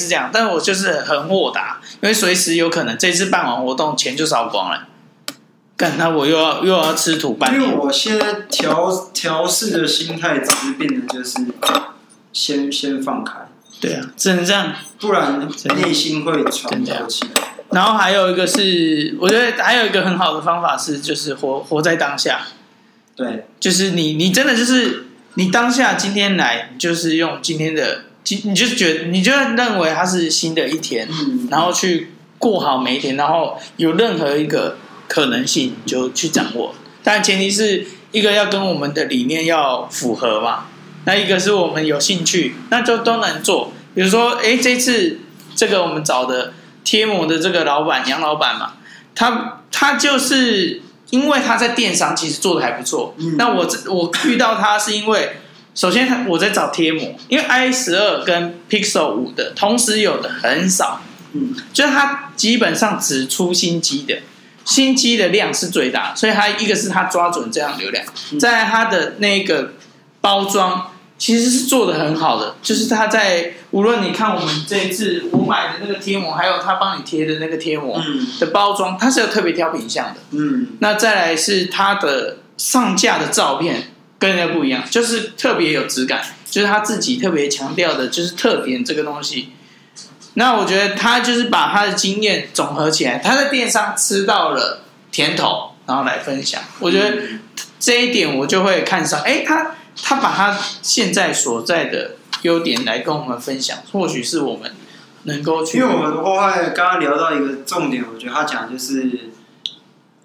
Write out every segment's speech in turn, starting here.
是这样，但我就是很豁达，因为随时有可能这次办完活动钱就烧光了，干那我又要又要吃土半。因为我现在调调试的心态只是变得就是先先放开，对啊，只能这样，不然内心会喘不过气来。然后还有一个是，我觉得还有一个很好的方法是，就是活活在当下。对，就是你，你真的就是你当下今天来，就是用今天的，你就觉得，你就认为它是新的一天，嗯，然后去过好每一天，然后有任何一个可能性就去掌握。但前提是一个要跟我们的理念要符合嘛，那一个是我们有兴趣，那就都能做。比如说，哎，这次这个我们找的。贴膜的这个老板杨老板嘛，他他就是因为他在电商其实做的还不错。嗯，那我这我遇到他是因为，首先他我在找贴膜，因为 i 十二跟 Pixel 五的同时有的很少，嗯，就是它基本上只出新机的，新机的量是最大，所以它一个是它抓准这样流量，在它的那个包装。其实是做的很好的，就是它在无论你看我们这一次我买的那个贴膜，还有他帮你贴的那个贴膜的包装，它是有特别挑品相的。嗯，那再来是它的上架的照片跟人家不一样，就是特别有质感，就是他自己特别强调的，就是特点这个东西。那我觉得他就是把他的经验总合起来，他在电商吃到了甜头，然后来分享。我觉得这一点我就会看上，哎，他。他把他现在所在的优点来跟我们分享，或许是我们能够去。因为我们后来刚刚聊到一个重点，我觉得他讲的就是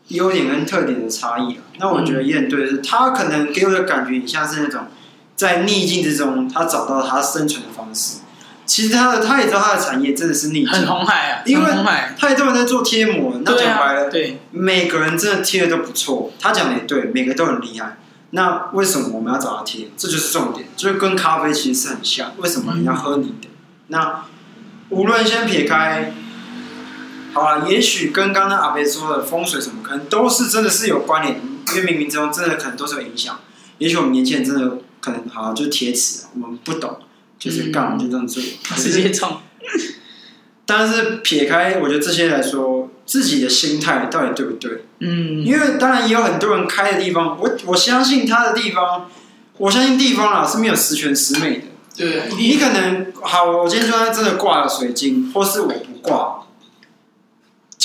优点跟特点的差异啊。那我觉得也很对，是他可能给我的感觉，像是那种在逆境之中，他找到他生存的方式。其实他的他也知道他的产业真的是逆境，很红海啊，因为太多人在做贴膜，那讲白了，对，对，每个人真的贴的都不错。他讲的也对，每个都很厉害。那为什么我们要找他贴？这就是重点，就是跟咖啡其实是很像。为什么你要喝你的？那无论先撇开，好了，也许跟刚刚阿伯说的风水什么，可能都是真的是有关联，因为冥冥之中真的可能都是有影响。也许我们年轻人真的可能好就铁齿，我们不懂，就是干就这样做，直接冲。但是撇开，我觉得这些来说，自己的心态到底对不对？嗯，因为当然也有很多人开的地方，我我相信他的地方，我相信地方啊是没有十全十美的。对，你可能好，我今天就算真的挂了水晶，或是我不挂，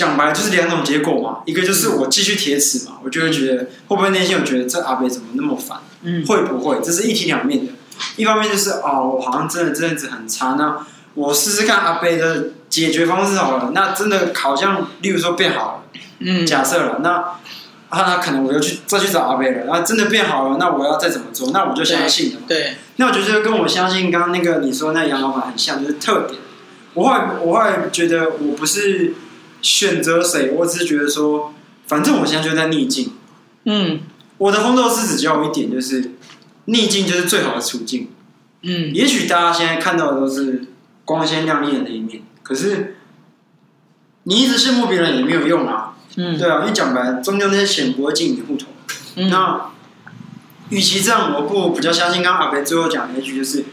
讲白了就是两种结果嘛。一个就是我继续铁齿嘛，我就会觉得会不会内心有觉得这阿伯怎么那么烦？嗯，会不会？这是一体两面的。一方面就是哦，我好像真的这阵子很差，那我试试看阿伯的解决方式好了。那真的好像，例如说变好了。嗯，假设了，那啊，那可能我又去再去找阿贝了，然后真的变好了，那我要再怎么做？那我就相信了。对，那我觉得跟我相信刚刚那个你说那杨老板很像，就是特点。我后来我后来觉得我不是选择谁，我只是觉得说，反正我现在就在逆境。嗯，我的红豆师只教我一点，就是逆境就是最好的处境。嗯，也许大家现在看到的都是光鲜亮丽的那一面，可是你一直羡慕别人也没有用啊。嗯，对啊，因为讲白了，终究那些钱不会进你的户头。嗯、那，与其这样，我不如比较相信刚刚阿北最后讲的那句，就是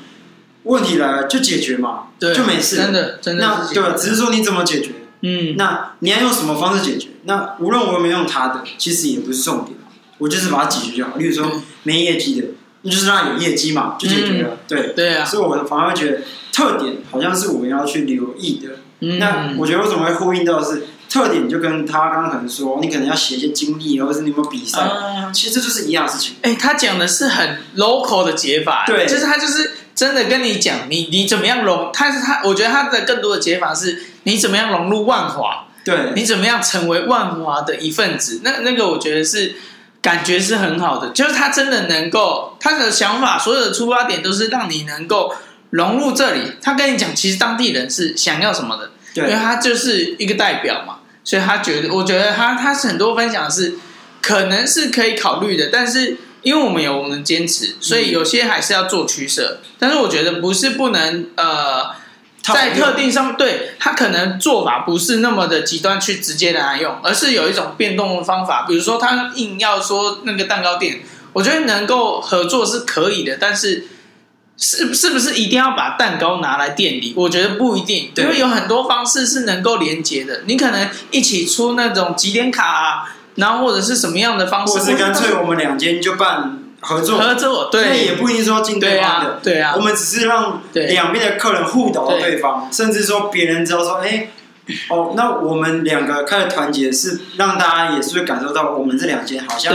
问题来了就解决嘛，对，就没事。真的，真的。那对，只是说你怎么解决？嗯，那你要用什么方式解决？那无论我有没有用他的，其实也不是重点，我就是把它解决就好。例如说没业绩的，那就是让他有业绩嘛，就解决了。嗯、对，对啊。所以我反而会觉得特点好像是我们要去留意的。嗯、那我觉得为什么会呼应到的是？特点就跟他刚刚可能说，你可能要写一些经历，或者是你有没有比赛，嗯、其实这就是一样的事情。哎、欸，他讲的是很 local 的解法，对，就是他就是真的跟你讲，你你怎么样融，他是他，我觉得他的更多的解法是，你怎么样融入万华，对，你怎么样成为万华的一份子，那那个我觉得是感觉是很好的，就是他真的能够，他的想法，所有的出发点都是让你能够融入这里。他跟你讲，其实当地人是想要什么的。因为他就是一个代表嘛，所以他觉得，我觉得他他是很多分享是可能是可以考虑的，但是因为我们有我们坚持，所以有些还是要做取舍。但是我觉得不是不能呃，在特定上，对他可能做法不是那么的极端去直接拿来用，而是有一种变动的方法。比如说他硬要说那个蛋糕店，我觉得能够合作是可以的，但是是是不是一定要把蛋糕拿来店里？我觉得不一定，因为有很多方式是能够连接的。你可能一起出那种几点卡啊，然后或者是什么样的方式，或是干脆我们两间就办合作。合作，对，那也不一定说进对方的，对啊，对啊，我们只是让两边的客人互导到对。方，甚至说别人知道说，哎。哦，那我们两个开始团结，是让大家也是会感受到我们这两间好像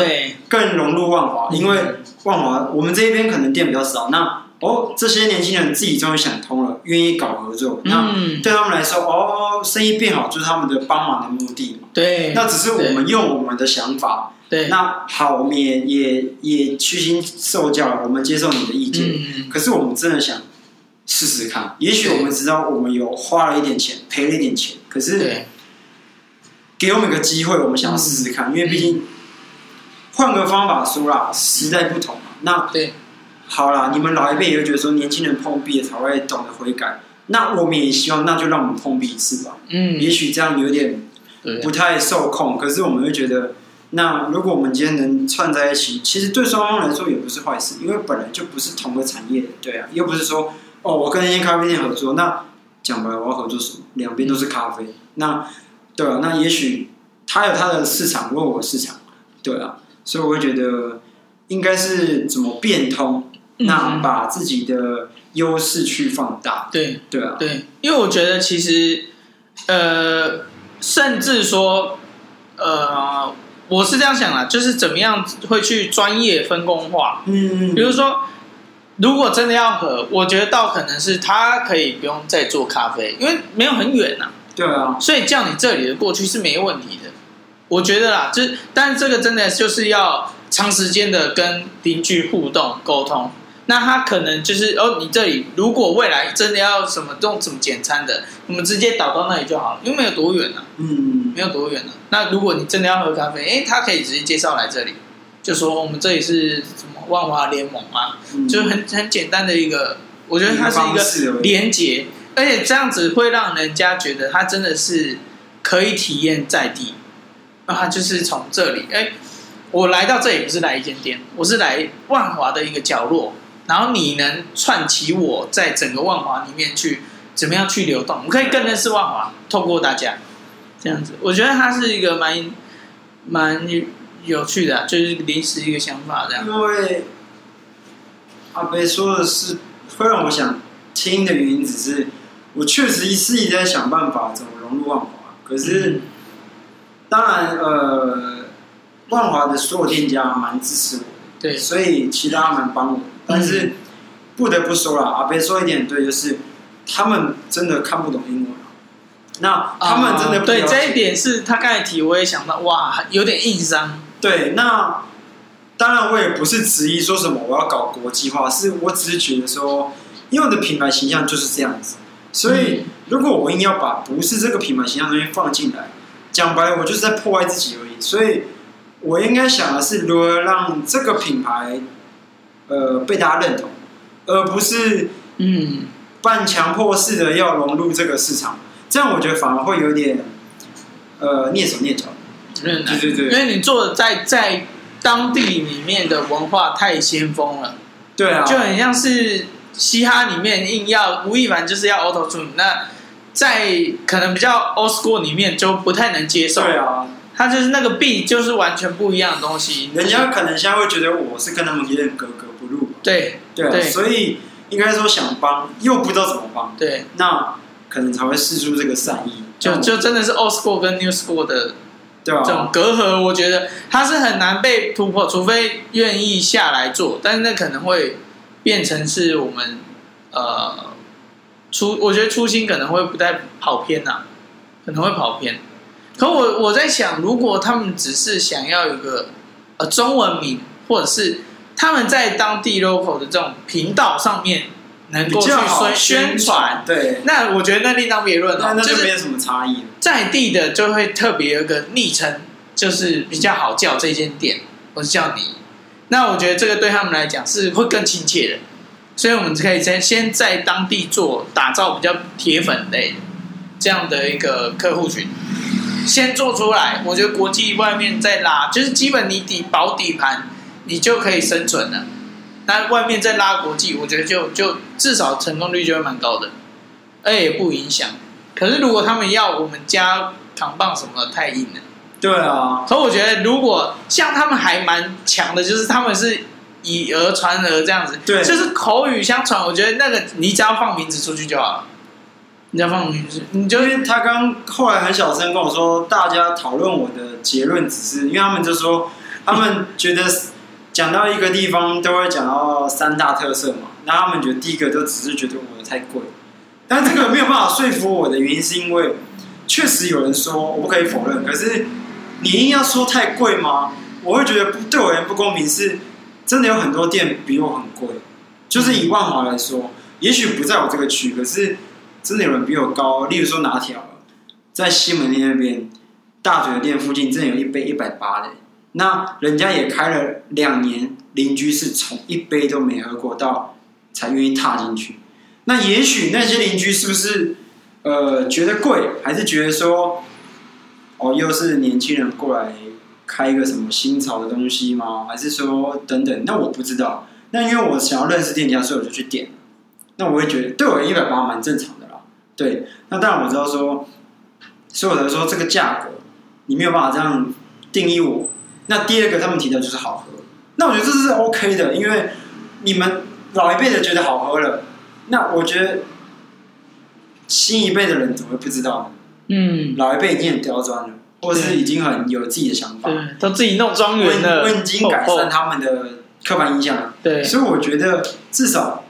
更融入万华，因为万华我们这一边可能店比较少，那哦这些年轻人自己终于想通了，愿意搞合作，那对他们来说，哦生意变好就是他们的帮忙的目的嘛。对，那只是我们用我们的想法。对，那好，我们也也也虚心受教了，我们接受你的意见。嗯，可是我们真的想。试试看，也许我们知道我们有花了一点钱，赔了一点钱，可是给我们一个机会，我们想要试试看，因为毕竟换个方法说啦，时代不同嘛。那对，好啦，你们老一辈也会觉得说，年轻人碰壁才会懂得悔改。那我们也希望，那就让我们碰壁一次吧。嗯，也许这样有点不太受控，可是我们会觉得，那如果我们今天能串在一起，其实对双方来说也不是坏事，因为本来就不是同个产业的，对啊，又不是说。哦，我跟一间咖啡店合作，那讲白了，我要合作什么？两边都是咖啡，那对啊，那也许他有他的市场，我有我的市场，对啊，所以我会觉得应该是怎么变通，嗯、那把自己的优势去放大，对对啊，对，因为我觉得其实呃，甚至说呃，我是这样想的，就是怎么样会去专业分工化，嗯，比如说。如果真的要合，我觉得倒可能是他可以不用再做咖啡，因为没有很远呐、啊。对啊，所以叫你这里的过去是没问题的。我觉得啦，就是，但是这个真的就是要长时间的跟邻居互动沟通。那他可能就是哦，你这里如果未来真的要什么用什么简餐的，我们直接导到那里就好了，因为没有多远啊。嗯，没有多远啊。那如果你真的要喝咖啡，哎，他可以直接介绍来这里，就说我们这里是什么万华联盟啊，嗯、就是很很简单的一个，我觉得它是一个连接，而且这样子会让人家觉得他真的是可以体验在地，那他就是从这里，哎，我来到这里不是来一间店，我是来万华的一个角落，然后你能串起我在整个万华里面去怎么样去流动，我可以更认识万华，透过大家这样子，我觉得它是一个蛮蛮。有趣的、啊，就是临时一个想法这样。因为阿北说的是会让我想听的原因，只是我确实是一直在想办法怎么融入万华。可是，嗯、当然，呃，万华的所有店家蛮支持我，对，所以其他蛮帮我。但是不得不说了，阿贝说一点对，就是他们真的看不懂英文。那他们真的不、呃、对这一点是他刚才提，我也想到，哇，有点硬伤。对，那当然我也不是执意说什么我要搞国际化，是我只是觉得说，因为我的品牌形象就是这样子，所以如果我硬要把不是这个品牌形象的东西放进来，讲白了我就是在破坏自己而已。所以我应该想的是如何让这个品牌呃被大家认同，而不是嗯。半强迫式的要融入这个市场，这样我觉得反而会有点呃蹑手蹑脚。对对对，因为你做的在在当地里面的文化太先锋了，对啊，就很像是嘻哈里面硬要吴亦凡就是要 Auto Tune，那在可能比较 Old School 里面就不太能接受，对啊，他就是那个 beat 就是完全不一样的东西，人家可能现在会觉得我是跟他们有点格格对对啊，所以应该说想帮又不知道怎么帮，对，那可能才会试出这个善意，就就真的是 Old School 跟 New School 的。对啊，这种隔阂，我觉得它是很难被突破，除非愿意下来做。但是那可能会变成是我们呃初，我觉得初心可能会不太跑偏呐、啊，可能会跑偏。可我我在想，如果他们只是想要一个呃中文名，或者是他们在当地 local 的这种频道上面。能够去宣传，对，那我觉得那另当别论了，那就没有什么差异。在地的就会特别有个昵称，就是比较好叫这间店，我是叫你。那我觉得这个对他们来讲是会更亲切的，所以我们可以先先在当地做打造比较铁粉类这样的一个客户群，先做出来。我觉得国际外面再拉，就是基本你底保底盘，你就可以生存了。那外面再拉国际，我觉得就就至少成功率就会蛮高的，而也不影响。可是如果他们要我们加扛棒什么的，太硬了。对啊。所以我觉得如果像他们还蛮强的，就是他们是以讹传讹这样子，对，就是口语相传。我觉得那个你只要放名字出去就好了。你只要放名字，你就因为他刚后来很小声跟我说，大家讨论我的结论只是，因为他们就说他们觉得讲到一个地方都会讲到三大特色嘛，那他们觉得第一个都只是觉得我的太贵，但这个没有办法说服我的原因是因为确实有人说我不可以否认，可是你硬要说太贵吗？我会觉得对我而言不公平，是真的有很多店比我很贵，就是以万华来说，也许不在我这个区，可是。真的有人比我高，例如说拿铁，在西门町那边大嘴的店附近，真的有一杯一百八的，那人家也开了两年，邻居是从一杯都没喝过到才愿意踏进去。那也许那些邻居是不是呃觉得贵，还是觉得说哦又是年轻人过来开一个什么新潮的东西吗？还是说等等？那我不知道。那因为我想要认识店家，所以我就去点。那我会觉得对我一百八蛮正常的啦。对，那当然我知道说，所以我才说这个价格你没有办法这样定义我。那第二个他们提的就是好喝，那我觉得这是 OK 的，因为你们老一辈的觉得好喝了，那我觉得新一辈的人怎么会不知道呢？嗯，老一辈已经很刁钻了，或者是已经很有自己的想法，都自己弄庄园了，我已经改善他们的刻板印象了。对，所以我觉得至少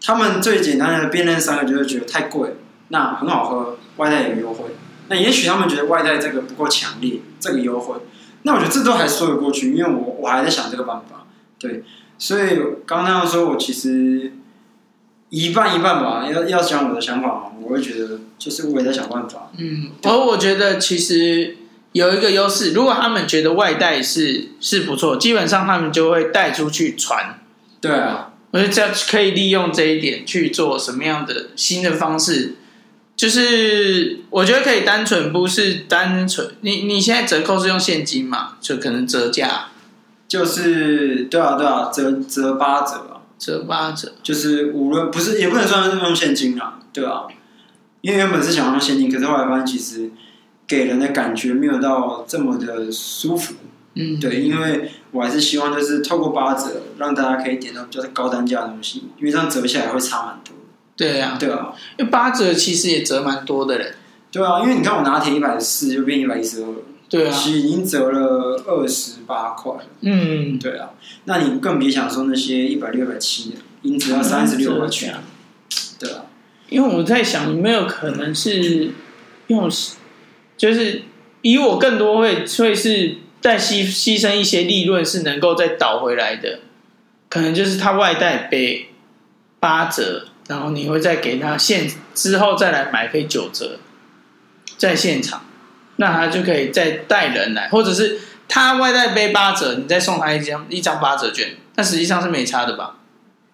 他们最简单的辨认三个就是觉得太贵。那很好喝，外带有优惠。那也许他们觉得外带这个不够强烈，这个优惠。那我觉得这都还说得过去，因为我我还在想这个办法。对，所以刚刚那样说，我其实一半一半吧。要要讲我的想法嘛，我会觉得就是我也在想办法。嗯，而我觉得其实有一个优势，如果他们觉得外带是是不错，基本上他们就会带出去传。对啊，我觉得这样可以利用这一点去做什么样的新的方式。就是我觉得可以单纯不是单纯，你你现在折扣是用现金嘛？就可能折价，就是对啊对啊，折折八折啊，折八折，就是无论不是也不能算是用现金啊，对啊，因为原本是想用现金，可是后来发现其实给人的感觉没有到这么的舒服，嗯，对，因为我还是希望就是透过八折让大家可以点到比较高单价的东西，因为这样折下来会差蛮多。对啊，对啊，因为八折其实也折蛮多的嘞。对啊，因为你看我拿铁一百四就变一百一十二，对啊，其实已经折了二十八块。嗯，对啊，那你更别想说那些一百六、一百七的，已经只要三十六块钱。对啊，因为我在想，有没有可能是用，就是以我更多会会是再牺牺牲一些利润，是能够再倒回来的，可能就是他外带杯八折。然后你会再给他现之后再来买可以九折，在现场，那他就可以再带人来，或者是他外带杯八折，你再送他一张一张八折券，那实际上是没差的吧？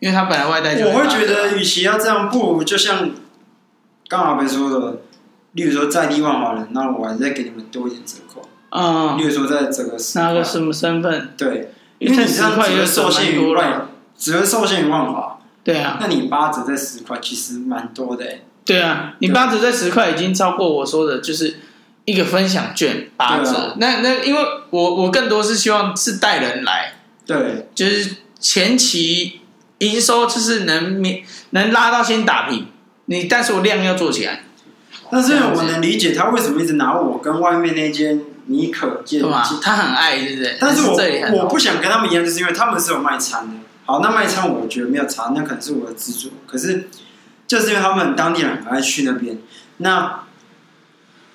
因为他本来外带就。我会觉得，与其要这样，不如就像刚阿北说的，例如说在地万华人，那我还是再给你们多一点折扣。嗯。例如说在这个拿个什么身份？对，因为你这样只会受限于万，只会受限于万华。对啊，那你八折在十块，其实蛮多的。对啊，你八折在十块已经超过我说的，就是一个分享券八折。啊、那那因为我我更多是希望是带人来，对，就是前期营收就是能免能拉到先打平，你但是我量要做起来。但是我能理解他为什么一直拿我跟外面那间尼可见，他很爱，对不对？但是我是我不想跟他们一样，就是因为他们是有卖餐的。好，那卖餐我觉得没有差，那可能是我的执着。可是就是因为他们当地人很爱去那边，那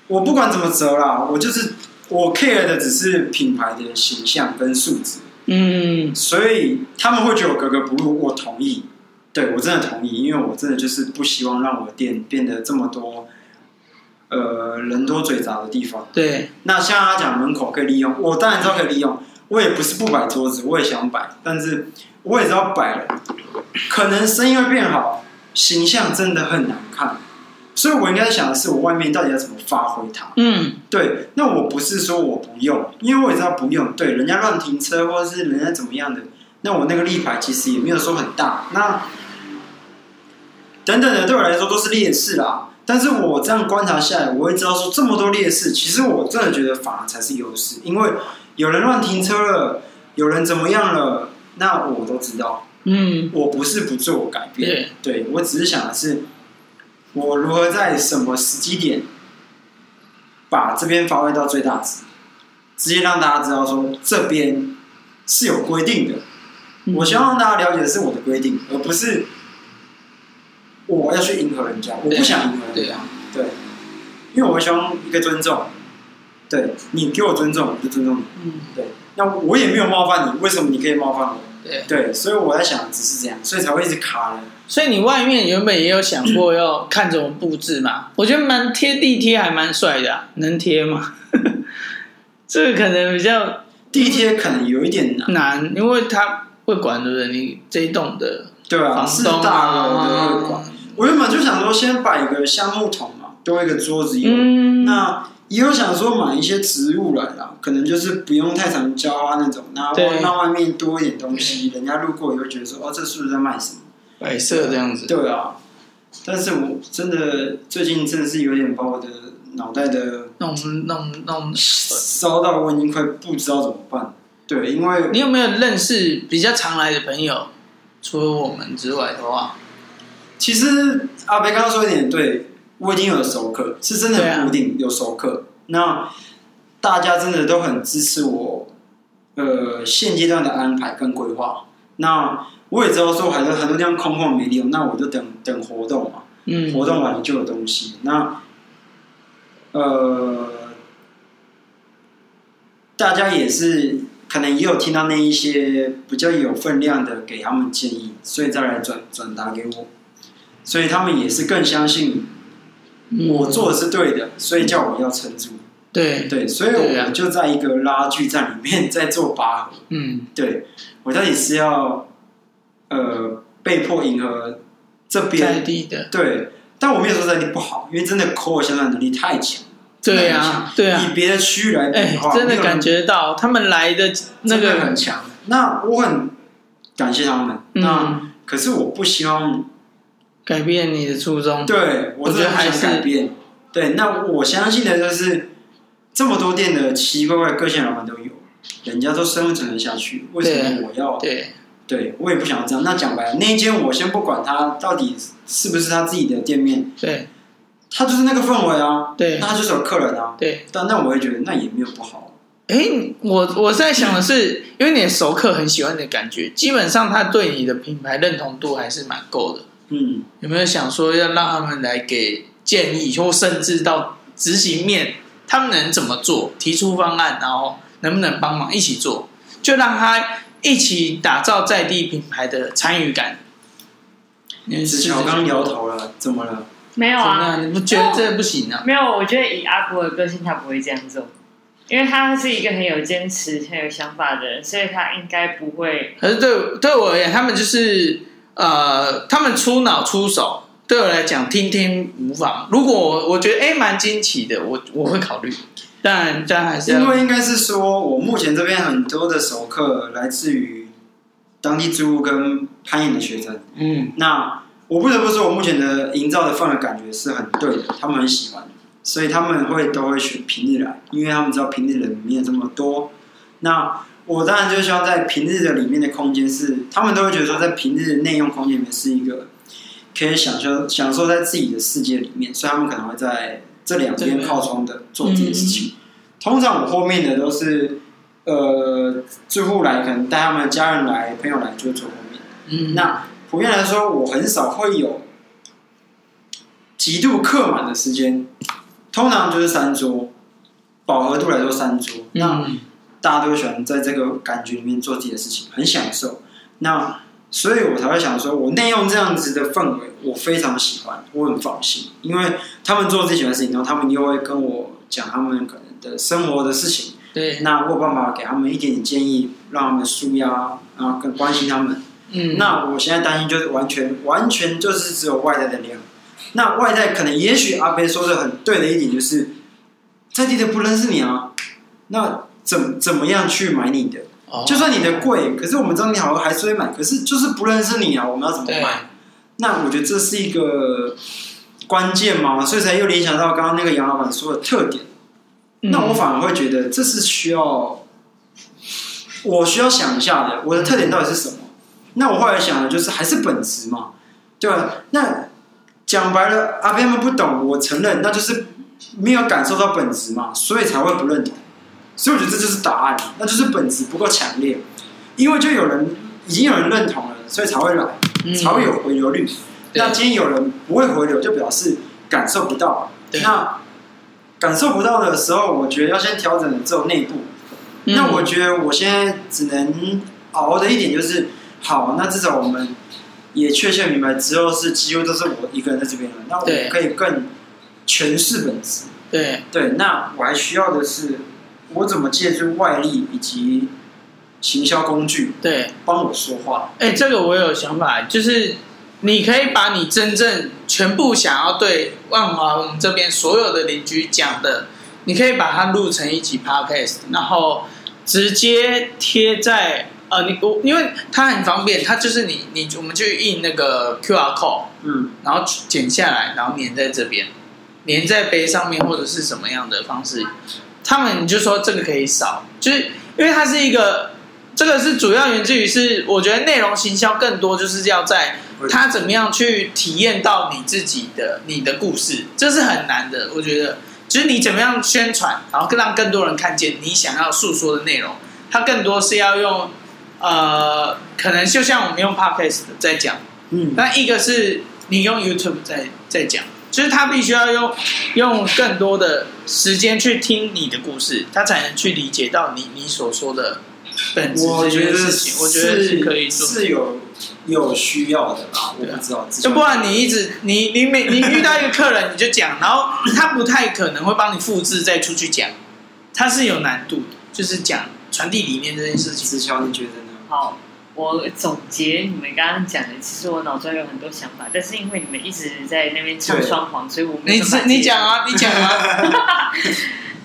我不管怎么折啦，我就是我 care 的只是品牌的形象跟素质。嗯，所以他们会觉得我格格不入，我同意，对，我真的同意，因为我真的就是不希望让我的店变得这么多呃人多嘴杂的地方。对，那像他讲门口可以利用，我当然知道可以利用，我也不是不摆桌子，我也想摆，但是。我也知道摆了，可能生意会变好，形象真的很难看，所以我应该想的是，我外面到底要怎么发挥它？嗯，对。那我不是说我不用，因为我也知道不用。对，人家乱停车或者是人家怎么样的，那我那个立牌其实也没有说很大，那等等的对我来说都是劣势啦。但是我这样观察下来，我会知道说这么多劣势，其实我真的觉得反而才是优势，因为有人乱停车了，有人怎么样了，那我都知道。嗯，我不是不做改变，对，对我只是想的是，我如何在什么时机点把这边发挥到最大值，直接让大家知道说这边是有规定的。我希望让大家了解的是我的规定，而不是。我要去迎合人家，我不想迎合人家，对，对，因为我希望一个尊重，对，你给我尊重，我就尊重你，嗯，对，那我也没有冒犯你，为什么你可以冒犯我？对，对，所以我在想，只是这样，所以才会一直卡人。所以你外面原本也有想过要看怎么布置嘛？我觉得蛮贴地贴还蛮帅的，啊，能贴吗？这个可能比较地贴，可能有一点难，难，因为他会管对不对？你这一栋的对啊，是大楼的会管。我原本就想说，先摆一个橡木桶嘛，多一个桌子用。嗯、那也有想说买一些植物来啦，可能就是不用太常浇花那种，然后让外面多一点东西，人家路过也会觉得说，哦，这是不是在卖什么？摆设这样子。对啊，但是我真的最近真的是有点把我的脑袋的弄弄弄烧到，我已经快不知道怎么办。对，因为你有没有认识比较常来的朋友？除了我们之外的话。其实阿北刚刚说一点对，我已经有熟客，是真的很固定有熟客。啊、那大家真的都很支持我，呃，现阶段的安排跟规划。那我也知道说很多很多地方空旷没利用，那我就等等活动嘛。嗯，活动完了就有东西。那呃，大家也是可能也有听到那一些比较有分量的，给他们建议，所以再来转转达给我。所以他们也是更相信我做的是对的，嗯、所以叫我要撑住。对对，所以我就在一个拉锯战里面在做拔河。嗯，对，我到底是要呃被迫迎合这边在地的对，但我没有说在地不好，因为真的口耳相传能力太强。对啊，对啊，以别的区域来比的话，真的感觉到他们来的那个很强。那我很感谢他们。嗯、那可是我不希望。改变你的初衷，对，我觉得还是改变。对，那我相信的就是这么多店的奇奇怪怪个性老板都有，人家都生存得下去，为什么我要？对，对我也不想要这样。那讲白了，那一间我先不管他到底是不是他自己的店面，对，他就是那个氛围啊，对，那他就是有客人啊，对。但那我会觉得那也没有不好。哎，我我在想的是，因为你的熟客很喜欢你的感觉，基本上他对你的品牌认同度还是蛮够的。嗯，有没有想说要让他们来给建议，或甚至到执行面，他们能怎么做？提出方案，然后能不能帮忙一起做？就让他一起打造在地品牌的参与感。子乔刚摇头了，怎么了？没有啊，你不觉得这不行啊？没有，我觉得以阿国的个性，他不会这样做，因为他是一个很有坚持、很有想法的人，所以他应该不会。可是对对我而言，他们就是。呃，他们出脑出手，对我来讲听听无妨。如果我，我觉得哎蛮惊奇的，我我会考虑。但这样还是因为应该是说，我目前这边很多的熟客来自于当地住跟攀岩的学生。嗯，那我不得不说，我目前的营造的氛围感觉是很对的，他们很喜欢，所以他们会都会选平日来，因为他们知道平日人没有这么多。那我当然就希望在平日的里面的空间是，他们都会觉得说，在平日的内用空间里面是一个可以享受享受在自己的世界里面，所以他们可能会在这两边靠窗的做这件事情。嗯、通常我后面的都是呃住户来，可能带他们的家人来、朋友来，就坐后面。嗯，那普遍来说，我很少会有极度客满的时间，通常就是三桌，饱和度来说三桌。嗯、那大家都喜欢在这个感觉里面做自己的事情，很享受。那所以我才会想说，我内用这样子的氛围，我非常喜欢，我很放心，因为他们做自己喜欢的事情，然后他们又会跟我讲他们可能的生活的事情。对，那我有办法给他们一点点建议，让他们舒压，然后更关心他们。嗯，那我现在担心就是完全完全就是只有外在的量。那外在可能也许阿飞说的很对的一点就是，在地的不认识你啊，那。怎怎么样去买你的？哦、就算你的贵，可是我们知道你好，还是会买。可是就是不认识你啊，我们要怎么买？那我觉得这是一个关键嘛，所以才又联想到刚刚那个杨老板说的特点。嗯、那我反而会觉得这是需要我需要想一下的，我的特点到底是什么？嗯、那我后来想的就是还是本质嘛，对吧？那讲白了，阿边们不懂，我承认，那就是没有感受到本质嘛，所以才会不认同。所以我觉得这就是答案，那就是本质不够强烈，因为就有人已经有人认同了，所以才会来，才会有回流率。那今天有人不会回流，就表示感受不到。那感受不到的时候，我觉得要先调整的只有内部。那我觉得我现在只能熬的一点就是，好，那至少我们也确切明白之后是几乎都是我一个人在这边了。那我们可以更诠释本质。对对，那我还需要的是。我怎么借助外力以及行销工具，对，帮我说话？哎、欸，这个我有想法，就是你可以把你真正全部想要对万华我们这边所有的邻居讲的，你可以把它录成一集 podcast，然后直接贴在呃，你我因为它很方便，它就是你你我们去印那个 QR code，嗯，然后剪下来，然后粘在这边，粘在杯上面或者是什么样的方式。他们就说这个可以少，就是因为它是一个，这个是主要源自于是，我觉得内容行销更多就是要在他怎么样去体验到你自己的你的故事，这是很难的。我觉得，就是你怎么样宣传，然后更让更多人看见你想要诉说的内容，它更多是要用，呃，可能就像我们用 Podcast 在讲，嗯，那一个是你用 YouTube 在在讲。就是他必须要用用更多的时间去听你的故事，他才能去理解到你你所说的本质这件事情。我觉得是可以做，是有有需要的吧？我不知道，就不然你一直你你每你遇到一个客人你就讲，然后他不太可能会帮你复制再出去讲，他是有难度的，就是讲传递理念这件事情。子乔，你觉得呢？好。我总结你们刚刚讲的，其实我脑中有很多想法，但是因为你们一直在那边唱双簧，所以我没你你讲啊，你讲啊。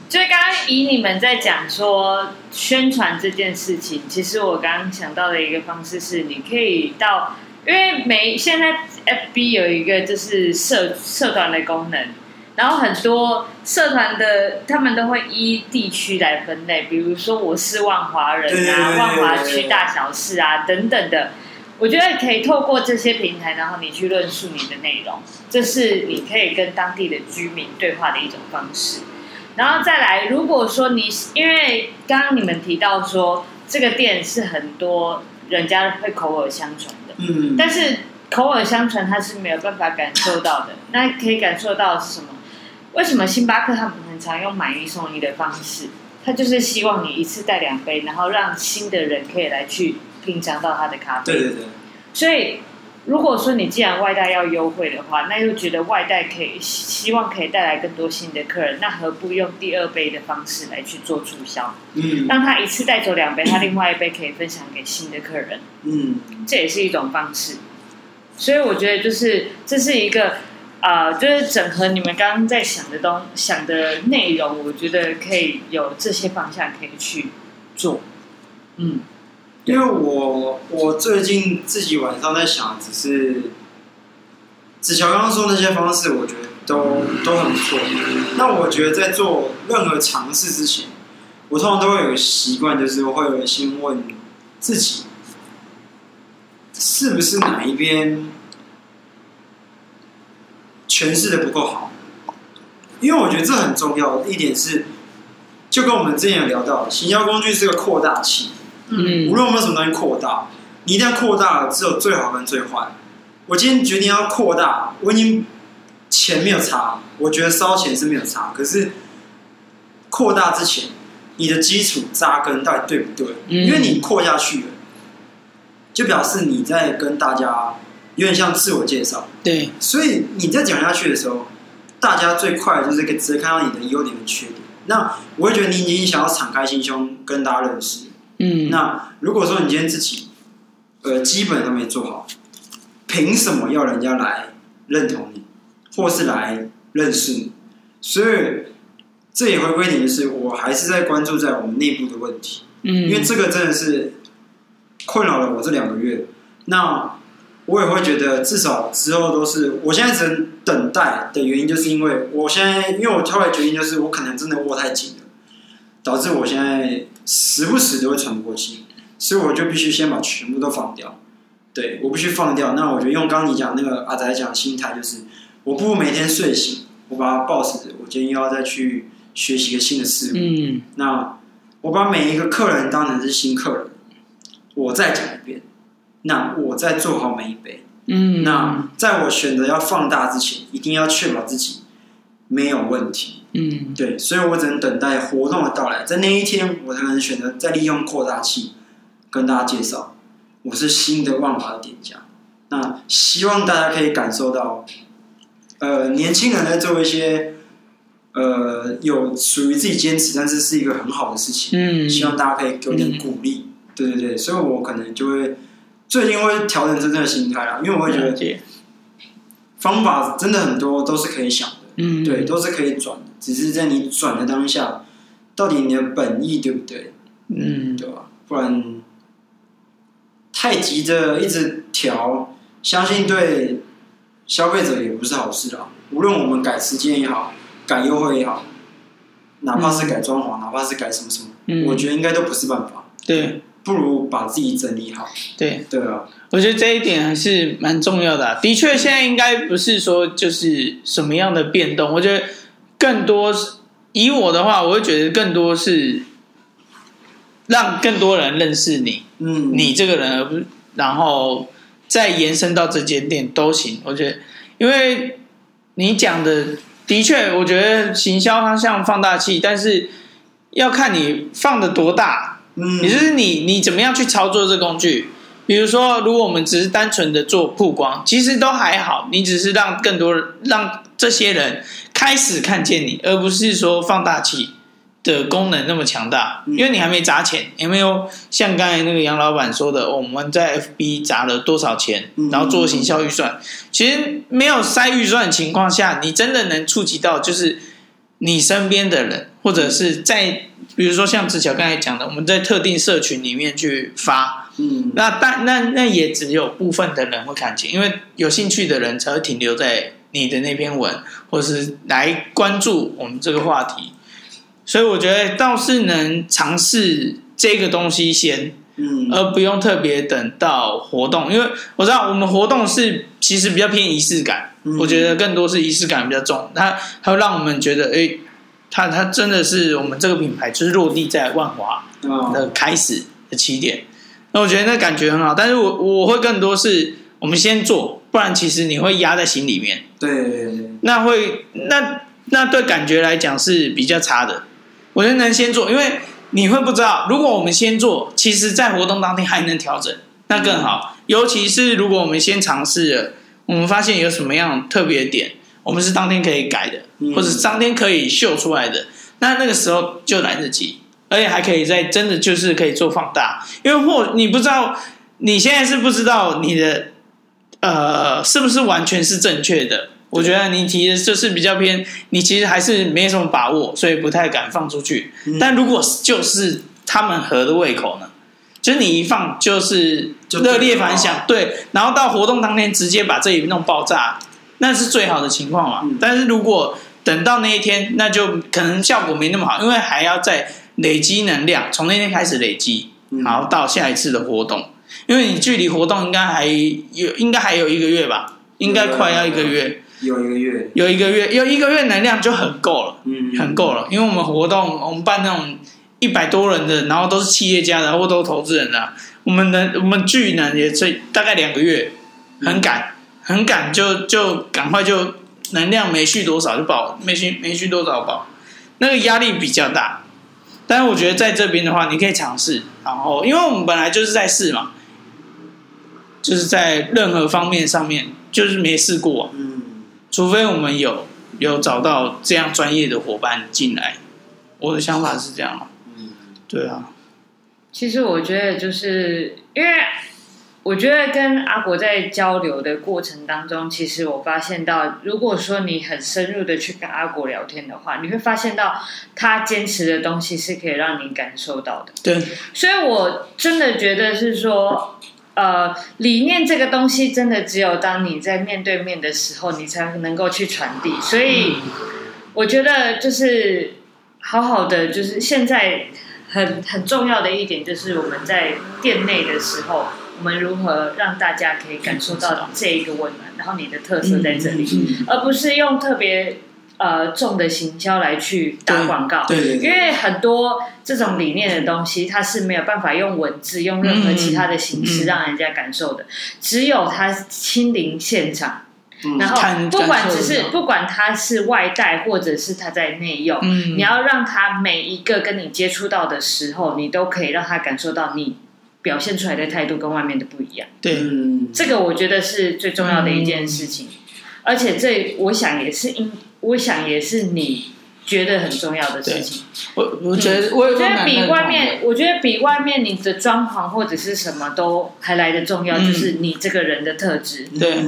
就是刚刚以你们在讲说宣传这件事情，其实我刚刚想到的一个方式是，你可以到，因为每现在 FB 有一个就是社社团的功能。然后很多社团的他们都会依地区来分类，比如说我是万华人啊，万华区大小事啊等等的。我觉得可以透过这些平台，然后你去论述你的内容，这是你可以跟当地的居民对话的一种方式。然后再来，如果说你因为刚刚你们提到说这个店是很多人家会口耳相传的，嗯，但是口耳相传他是没有办法感受到的，那可以感受到是什么？为什么星巴克他们很常用买一送一的方式？他就是希望你一次带两杯，然后让新的人可以来去品尝到他的咖啡。对对对。所以，如果说你既然外带要优惠的话，那又觉得外带可以希望可以带来更多新的客人，那何不用第二杯的方式来去做促销？嗯。让他一次带走两杯，他另外一杯可以分享给新的客人。嗯。这也是一种方式。所以我觉得，就是这是一个。啊、就是整合你们刚刚在想的东想的内容，我觉得可以有这些方向可以去做。嗯，因为我我最近自己晚上在想，只是子乔刚刚说那些方式，我觉得都都很不错。那我觉得在做任何尝试之前，我通常都会有个习惯，就是我会先问自己，是不是哪一边。诠释的不够好，因为我觉得这很重要。一点是，就跟我们之前有聊到，行销工具是个扩大器。嗯，无论我们有什么东西扩大，你一旦扩大了，只有最好跟最坏。我今天决定要扩大，我已经钱没有差，我觉得烧钱是没有差。可是扩大之前，你的基础扎根到底对不对？因为你扩下去了，就表示你在跟大家。有点像自我介绍，对，所以你在讲下去的时候，大家最快就是可以直接看到你的优点跟缺点。那我会觉得你已经想要敞开心胸跟大家认识，嗯。那如果说你今天自己，呃，基本都没做好，凭什么要人家来认同你，或是来认识你？所以这也回归点就是，我还是在关注在我们内部的问题。嗯，因为这个真的是困扰了我这两个月。那我也会觉得，至少之后都是我现在只能等待的原因，就是因为我现在，因为我后来决定，就是我可能真的握太紧了，导致我现在时不时都会喘不过气，所以我就必须先把全部都放掉。对，我必须放掉。那我觉得用刚你讲那个阿仔讲心态，就是我不如每天睡醒，我把它抱死，我今天又要再去学习一个新的事物。嗯，那我把每一个客人当成是新客人，我再讲一遍。那我再做好每一杯，嗯，那在我选择要放大之前，一定要确保自己没有问题，嗯，对，所以我只能等待活动的到来，在那一天，我才能选择再利用扩大器跟大家介绍，我是新的万华的店家。那希望大家可以感受到，呃，年轻人在做一些，呃，有属于自己坚持，但是是一个很好的事情，嗯，希望大家可以给我点鼓励，嗯，对对对，所以我可能就会。最近会调整真正的心态啦，因为我会觉得方法真的很多都是可以想的，嗯，对，都是可以转的，只是在你转的当下，到底你的本意对不对？嗯，对吧？不然太急着一直调，相信对消费者也不是好事啦。无论我们改时间也好，改优惠也好，哪怕是改装潢，哪怕是改什么什么，嗯，我觉得应该都不是办法。对。不如把自己整理好。对对啊，我觉得这一点还是蛮重要的啊。的确，现在应该不是说就是什么样的变动。我觉得更多以我的话，我会觉得更多是让更多人认识你，嗯，你这个人，而不是然后再延伸到这间店都行。我觉得，因为你讲的的确，我觉得行销它像放大器，但是要看你放的多大。嗯，也就是你你怎么样去操作这工具？比如说，如果我们只是单纯的做曝光，其实都还好。你只是让更多让这些人开始看见你，而不是说放大器的功能那么强大。因为你还没砸钱，也没有像刚才那个杨老板说的，我们在 FB 砸了多少钱，然后做行销预算。其实没有塞预算的情况下，你真的能触及到就是你身边的人，或者是在。比如说像子乔刚才讲的，我们在特定社群里面去发，嗯，那但那那也只有部分的人会看见，因为有兴趣的人才会停留在你的那篇文，或是来关注我们这个话题。所以我觉得倒是能尝试这个东西先，嗯，而不用特别等到活动，因为我知道我们活动是其实比较偏仪式感，嗯，我觉得更多是仪式感比较重，它它会让我们觉得哎。诶它它真的是我们这个品牌，就是落地在万华的开始的起点。那我觉得那感觉很好，但是我我会更多是我们先做，不然其实你会压在心里面。对对对，那会那那对感觉来讲是比较差的。我觉得能先做，因为你会不知道，如果我们先做，其实在活动当天还能调整，那更好。尤其是如果我们先尝试了，我们发现有什么样特别点。我们是当天可以改的，或者是当天可以秀出来的，那那个时候就来得及，而且还可以在真的就是可以做放大，因为或你不知道你现在是不知道你的呃是不是完全是正确的，我觉得你提的就是比较偏，你其实还是没什么把握，所以不太敢放出去。但如果就是他们合的胃口呢，就是你一放就是热烈反响，对，然后到活动当天直接把这里弄爆炸。那是最好的情况嘛，但是如果等到那一天，那就可能效果没那么好，因为还要再累积能量，从那天开始累积，然后到下一次的活动，因为你距离活动应该还有，应该还有一个月吧，应该快要一个月，有一个月，有一个月，有一个月能量就很够了，嗯，很够了，因为我们活动，我们办那种一百多人的，然后都是企业家的，或都是投资人的，我们能，我们聚能也最大概两个月，很赶。很赶，就就赶快就能量没续多少就爆，没续没续多少爆，那个压力比较大。但是我觉得在这边的话，你可以尝试。然后，因为我们本来就是在试嘛，就是在任何方面上面就是没试过。嗯，除非我们有有找到这样专业的伙伴进来。我的想法是这样。嗯，对啊。其实我觉得就是因为。我觉得跟阿国在交流的过程当中，其实我发现到，如果说你很深入的去跟阿国聊天的话，你会发现到他坚持的东西是可以让你感受到的。对，所以我真的觉得是说，呃，理念这个东西，真的只有当你在面对面的时候，你才能够去传递。所以，我觉得就是好好的，就是现在很很重要的一点，就是我们在店内的时候。我们如何让大家可以感受到这一个温暖？然后你的特色在这里，而不是用特别呃重的行销来去打广告。对，对，对，因为很多这种理念的东西，它是没有办法用文字、用任何其他的形式让人家感受的。嗯嗯、只有他亲临现场，嗯、然后不管只是不管他是外带或者是他在内用，嗯、你要让他每一个跟你接触到的时候，你都可以让他感受到你。表现出来的态度跟外面的不一样，对，这个我觉得是最重要的一件事情，嗯、而且这我想也是因，我想也是你觉得很重要的事情。我我觉得、嗯、我觉得比外面，我觉得比外面你的装潢或者是什么都还来的重要，嗯、就是你这个人的特质。对，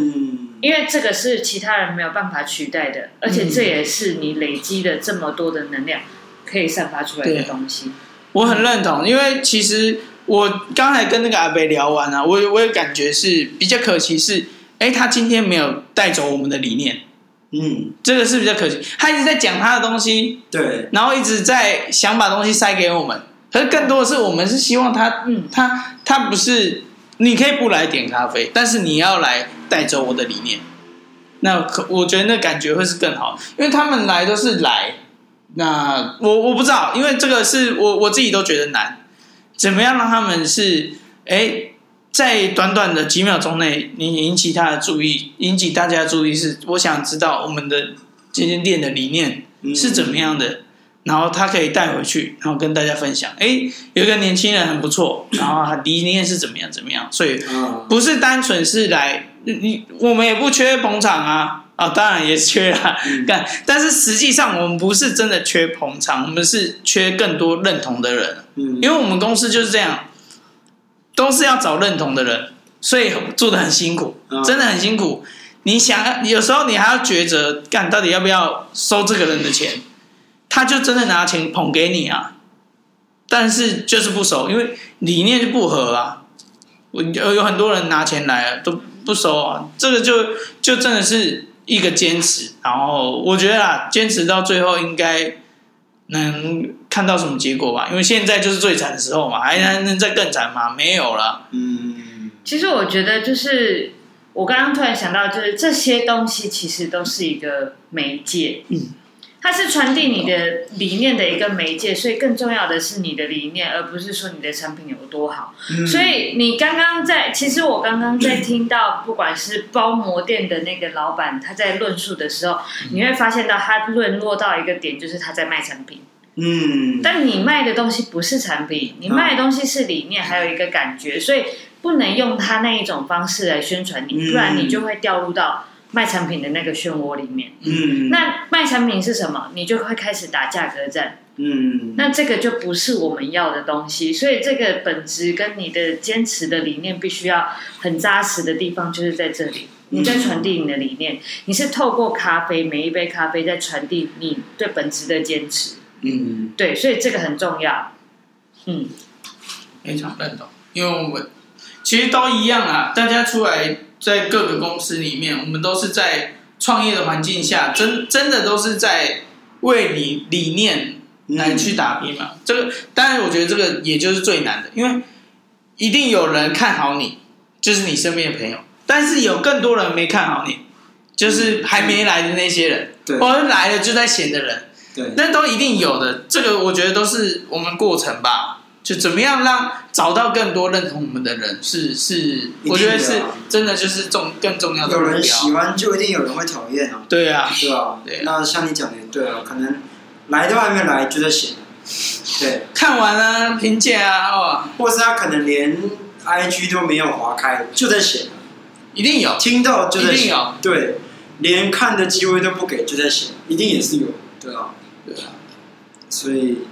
因为这个是其他人没有办法取代的，而且这也是你累积的这么多的能量可以散发出来的东西。我很认同，因为其实。我刚才跟那个阿伯聊完啊，我我有感觉是比较可惜是，哎，他今天没有带走我们的理念，嗯，这个是比较可惜。他一直在讲他的东西，对，然后一直在想把东西塞给我们，可是更多的是我们是希望他，嗯，他他不是，你可以不来点咖啡，但是你要来带走我的理念，那可我觉得那感觉会是更好，因为他们来都是来，那我我不知道，因为这个是我我自己都觉得难。怎么样让他们是哎，在短短的几秒钟内，你引起他的注意，引起大家的注意是，我想知道我们的这间店的理念是怎么样的，嗯、然后他可以带回去，然后跟大家分享。哎，有一个年轻人很不错，然后他理念是怎么样怎么样，所以不是单纯是来你，我们也不缺捧场啊。啊、哦，当然也缺啦，干、嗯，但是实际上我们不是真的缺捧场，我们是缺更多认同的人。嗯，因为我们公司就是这样，都是要找认同的人，所以做的很辛苦，哦、真的很辛苦。你想，有时候你还要抉择，干到底要不要收这个人的钱？他就真的拿钱捧给你啊，但是就是不收，因为理念就不合啊。我有有很多人拿钱来了都不收啊，这个就就真的是。一个坚持，然后我觉得啊，坚持到最后应该能看到什么结果吧？因为现在就是最惨的时候嘛，还能能再更惨吗？没有了。嗯，其实我觉得就是我刚刚突然想到，就是这些东西其实都是一个媒介。嗯。它是传递你的理念的一个媒介，所以更重要的是你的理念，而不是说你的产品有多好。嗯、所以你刚刚在，其实我刚刚在听到，不管是包膜店的那个老板他在论述的时候，你会发现到他论落到一个点，就是他在卖产品。嗯。但你卖的东西不是产品，你卖的东西是理念，还有一个感觉，所以不能用他那一种方式来宣传你，不然你就会掉入到。卖产品的那个漩涡里面，嗯，那卖产品是什么？你就会开始打价格战，嗯，那这个就不是我们要的东西。所以这个本质跟你的坚持的理念必须要很扎实的地方，就是在这里。你在传递你的理念，你是透过咖啡每一杯咖啡在传递你对本质的坚持，嗯，对，所以这个很重要，嗯，非常认同，因为我们其实都一样啊，大家出来。在各个公司里面，我们都是在创业的环境下，真真的都是在为你理念来去打拼嘛。嗯、这个当然，我觉得这个也就是最难的，因为一定有人看好你，就是你身边的朋友，但是有更多人没看好你，就是还没来的那些人，对，或者来了就在闲的人，对，那都一定有的。这个我觉得都是我们过程吧。就怎么样让找到更多认同我们的人是是，我觉得是真的就是重更重要的。有人喜欢就一定有人会讨厌啊。对啊，对啊，对。那像你讲的对啊，可能来都还没来就在写，对，看完啊，评价啊，哦，或是他可能连 IG 都没有划开就在写，一定有。听到就在写，对，连看的机会都不给就在写，一定也是有，对啊，对啊，所以。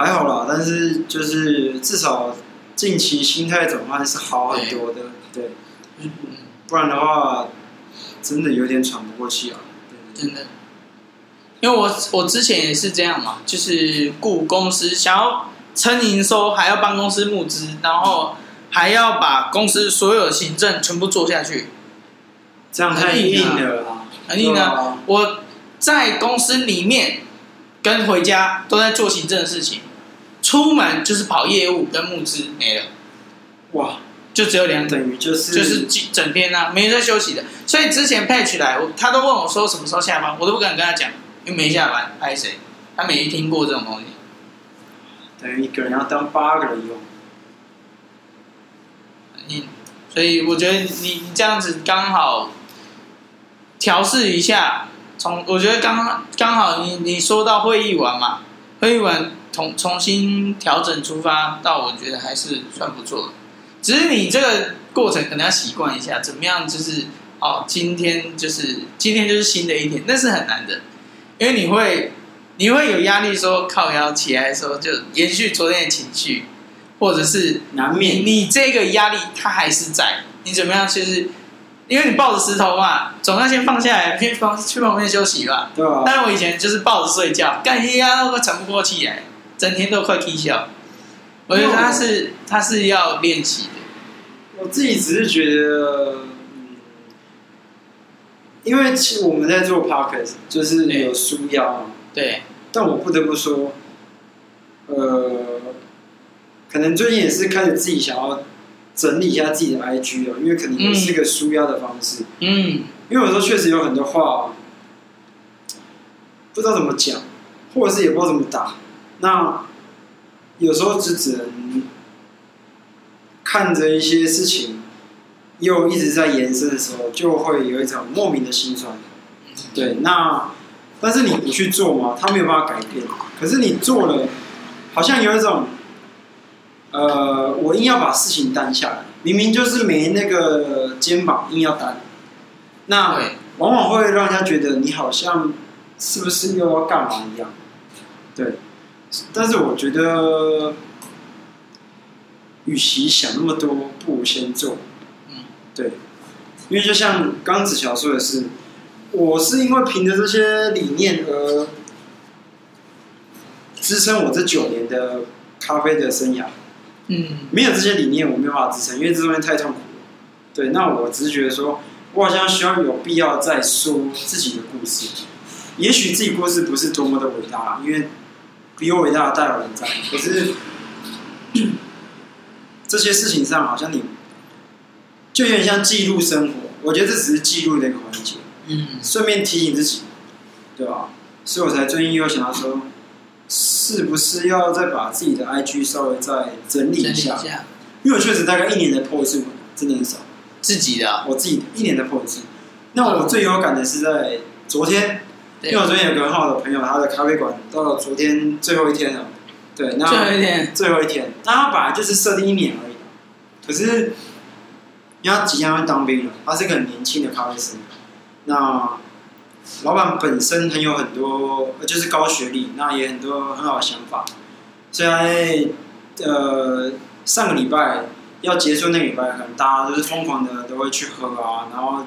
还好啦，但是就是至少近期心态转换是好很多的，对，不然的话真的有点喘不过气啊，真的。因为我我之前也是这样嘛，就是雇公司想要撑营收，还要帮公司募资，然后还要把公司所有的行政全部做下去，这样太硬了，很硬啊！我在公司里面跟回家都在做行政的事情，出门就是跑业务跟募资没了，哇，就只有两等于就是就是整天啊，没人在休息的。所以之前 Patch 来，他都问我说什么时候下班，我都不敢跟他讲。又没下班，拍谁？他没听过这种东西。等于一个人要当八个人用。你，所以我觉得你你这样子刚好调试一下，从我觉得刚刚好你你说到会议完嘛，会议完重重新调整出发，到我觉得还是算不错的。只是你这个过程可能要习惯一下，怎么样？就是哦，今天就是今天就是新的一天，那是很难的。因为你会，你会有压力，说靠腰起来的时候就延续昨天的情绪，或者是难免你，这个压力它还是在，你怎么样？就是，因为你抱着石头嘛，总要先放下来，去放去旁边休息吧。对啊。但是我以前就是抱着睡觉，干一压都喘不过气来，整天都快踢笑。我觉得他是他是要练习的。我自己只是觉得。嗯因为其实我们在做 podcast 就是有书腰，对。但我不得不说，呃，可能最近也是开始自己想要整理一下自己的 IG 了，因为可能也是个书腰的方式。嗯。因为有时候确实有很多话不知道怎么讲，或者是也不知道怎么打。那有时候只只能看着一些事情。又一直在延伸的时候，就会有一种莫名的心酸。对，那但是你不去做嘛，他没有办法改变。可是你做了，好像有一种，呃，我硬要把事情担下来，明明就是没那个肩膀，硬要担。那往往会让人家觉得你好像是不是又要干嘛一样。对，但是我觉得，与其想那么多，不如先做。对，因为就像刚子乔说的是，我是因为凭着这些理念而支撑我这九年的咖啡的生涯。嗯，没有这些理念，我没有办法支撑，因为这东西太痛苦了。对，那我只是觉得说，我好像需要有必要再说自己的故事。也许自己故事不是多么的伟大，因为比我伟大的大有人在。可是这些事情上，好像你。就有点像记录生活，我觉得这只是记录的一个环节，嗯，顺便提醒自己，对吧？所以我才最近又想到说，是不是要再把自己的 IG 稍微再整理一下？一下因为我确实大概一年的 po 一次，真的很少。自己的、啊，我自己的一年的 po 一次。那我最有感的是在昨天，因为我昨天有个很好的朋友，他的咖啡馆到了昨天最后一天了。对，那最后一天，最后一天，那他本来就是设定一年而已，可是。因为他即将要当兵了，他是一个很年轻的咖啡师。那老板本身很有很多，就是高学历，那也很多很好的想法。所以在呃上个礼拜要结束那个礼拜，可能大家都是疯狂的都会去喝啊。然后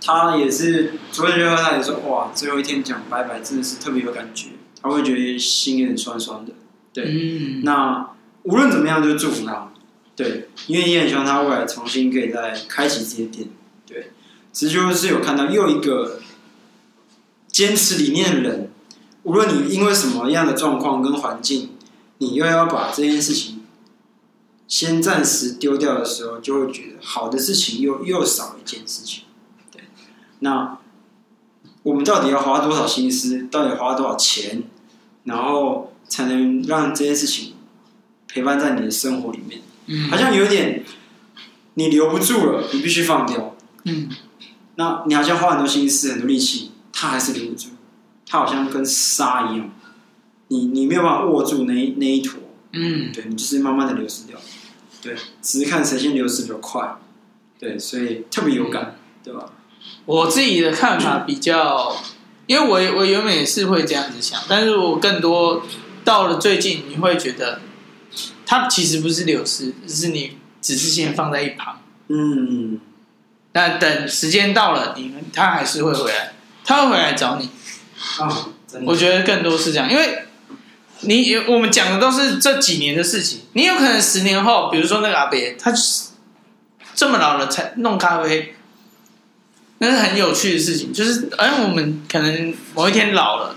他也是昨天就和，他也说哇，最后一天讲拜拜真的是特别有感觉，他会觉得心有点酸酸的。对，嗯、那无论怎么样，就祝福他。对，因为也很希望他未来重新可以再开启这些店。对，其实就是有看到又一个坚持理念的人，无论你因为什么样的状况跟环境，你又要把这件事情先暂时丢掉的时候，就会觉得好的事情又又少一件事情。对，那我们到底要花多少心思，到底花多少钱，然后才能让这件事情陪伴在你的生活里面？好像有点，你留不住了，你必须放掉。嗯，那你好像花很多心思、很多力气，它还是留不住。它好像跟沙一样，你你没有办法握住那一那一坨。嗯，对，你就是慢慢的流失掉。对，只是看谁先流失比较快。对，所以特别有感，对吧？我自己的看法比较，因为我我原本也是会这样子想，但是我更多到了最近，你会觉得。它其实不是流失，只是你只是先放在一旁。嗯，那等时间到了，你们他还是会回来，他会回来找你。啊，我觉得更多是这样，因为你我们讲的都是这几年的事情，你有可能十年后，比如说那个阿伯，他这么老了才弄咖啡，那是很有趣的事情。就是，哎，我们可能某一天老了，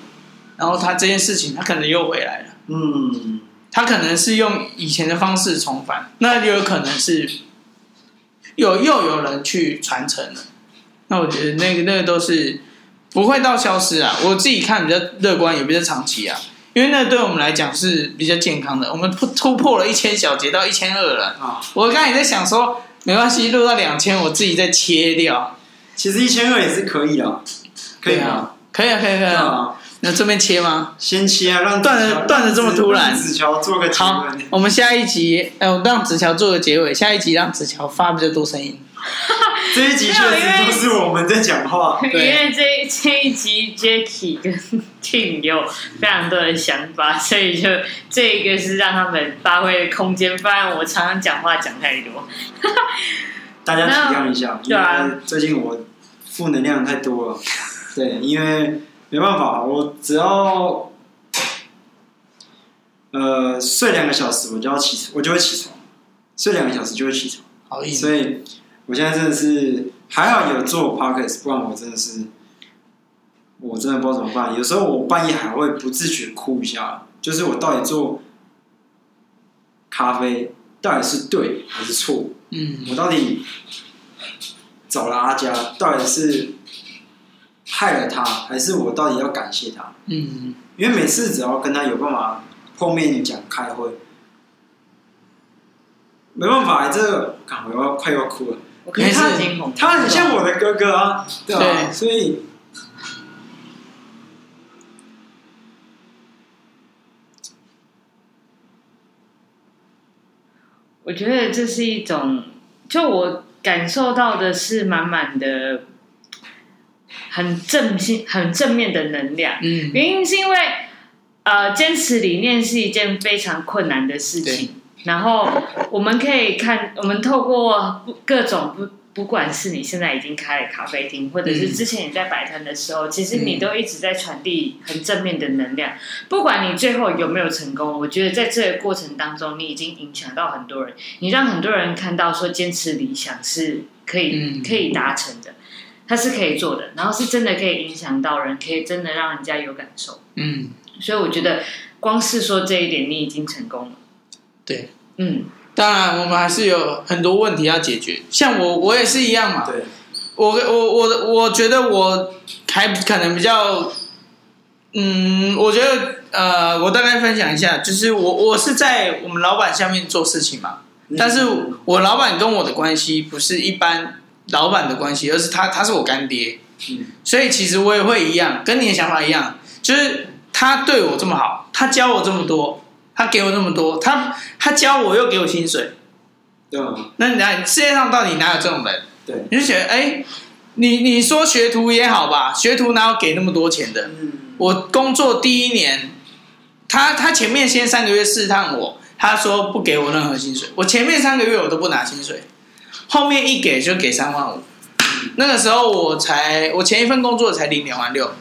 然后他这件事情，他可能又回来了。嗯，他可能是用以前的方式重返，那就有可能是有又有人去传承了。那我觉得那个那个都是。不会到消失啊！我自己看比较乐观，也比较长期啊，因为那对我们来讲是比较健康的。我们突突破了一千小节到一千二了啊！我刚才也在想说，没关系，录到两千，我自己再切掉。其实一千二也是可以啊，可以啊，可以啊，可以可以啊。那这边切吗？先切啊，让断的断的这么突然。子乔做个结尾。好，我们下一集，哎，我让子乔做个结尾。下一集让子乔发比较多声音。这一集确实都是我们在讲话，因为这这一集 Jacky 跟 Tim 有非常多的想法，所以就这个是让他们发挥的空间，不然我常常讲话讲太多。大家体谅一下，因为，最近我负能量太多了，对，因为没办法，我只要呃睡两个小时，我就要起床，我就会起床，睡两个小时就会起床，好，所以。我现在真的是还好有做 podcast，不然我真的是，我真的不知道怎么办。有时候我半夜还会不自觉哭一下，就是我到底做咖啡到底是对还是错？嗯，我到底找了阿佳，到底是害了他，还是我到底要感谢他？嗯，因为每次只要跟他有办法碰面讲开会，没办法，这个我要快要哭了。因为他他很像我的哥哥啊，对吧？对，所以我觉得这是一种，就我感受到的是满满的很正性、很正面的能量。嗯，原因是因为呃，坚持理念是一件非常困难的事情。然后我们可以看，我们透过各种不，不管是你现在已经开了咖啡厅，或者是之前你在摆摊的时候，其实你都一直在传递很正面的能量。不管你最后有没有成功，我觉得在这个过程当中，你已经影响到很多人，你让很多人看到说坚持理想是可以可以达成的，它是可以做的，然后是真的可以影响到人，可以真的让人家有感受。嗯，所以我觉得光是说这一点，你已经成功了。对，嗯，当然，我们还是有很多问题要解决。像我，我也是一样嘛。对，我我我我觉得我还可能比较，嗯，我觉得呃，我大概分享一下，就是我我是在我们老板下面做事情嘛，嗯、但是我老板跟我的关系不是一般老板的关系，而是他他是我干爹，嗯，所以其实我也会一样，跟你的想法一样，就是他对我这么好，他教我这么多。他给我那么多，他他教我又给我薪水，对吗？那你来世界上到底哪有这种人？对，你就觉得哎，你你说学徒也好吧，学徒哪有给那么多钱的？嗯，我工作第一年，他他前面先三个月试探我，他说不给我任何薪水，我前面三个月我都不拿薪水，后面一给就给三万五，那个时候我才我前一份工作才领两万六，